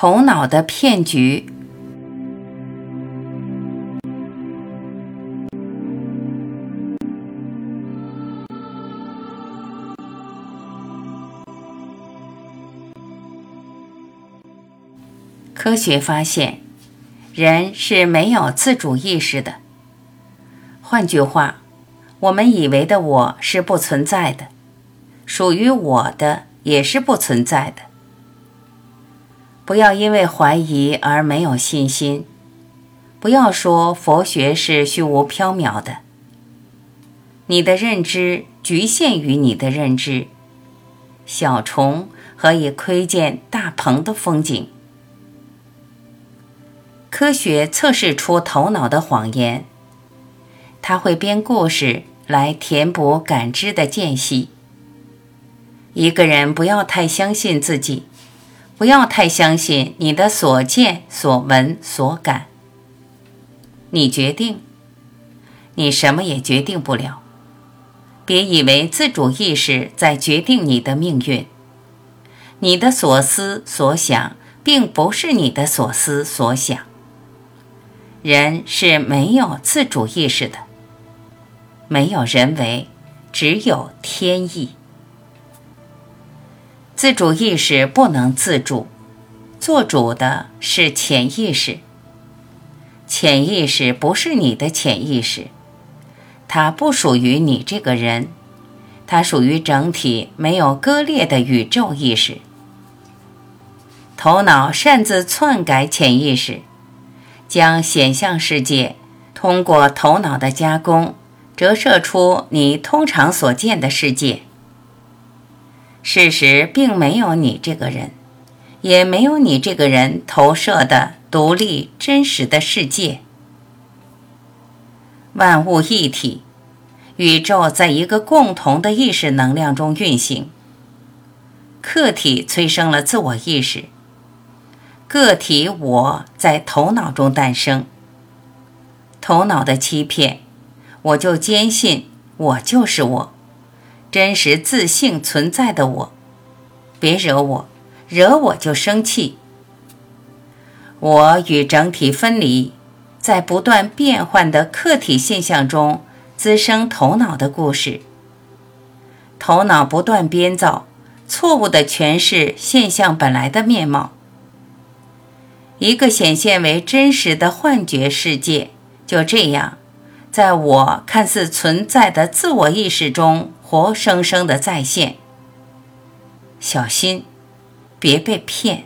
头脑的骗局。科学发现，人是没有自主意识的。换句话，我们以为的我是不存在的，属于我的也是不存在的。不要因为怀疑而没有信心，不要说佛学是虚无缥缈的。你的认知局限于你的认知，小虫何以窥见大鹏的风景？科学测试出头脑的谎言，他会编故事来填补感知的间隙。一个人不要太相信自己。不要太相信你的所见所闻所感。你决定，你什么也决定不了。别以为自主意识在决定你的命运。你的所思所想并不是你的所思所想。人是没有自主意识的，没有人为，只有天意。自主意识不能自主，做主的是潜意识。潜意识不是你的潜意识，它不属于你这个人，它属于整体没有割裂的宇宙意识。头脑擅自篡改潜意识，将显象世界通过头脑的加工折射出你通常所见的世界。事实并没有你这个人，也没有你这个人投射的独立真实的世界。万物一体，宇宙在一个共同的意识能量中运行。客体催生了自我意识，个体我在头脑中诞生。头脑的欺骗，我就坚信我就是我。真实自性存在的我，别惹我，惹我就生气。我与整体分离，在不断变换的客体现象中滋生头脑的故事。头脑不断编造，错误的诠释现象本来的面貌。一个显现为真实的幻觉世界，就这样，在我看似存在的自我意识中。活生生的再现，小心，别被骗。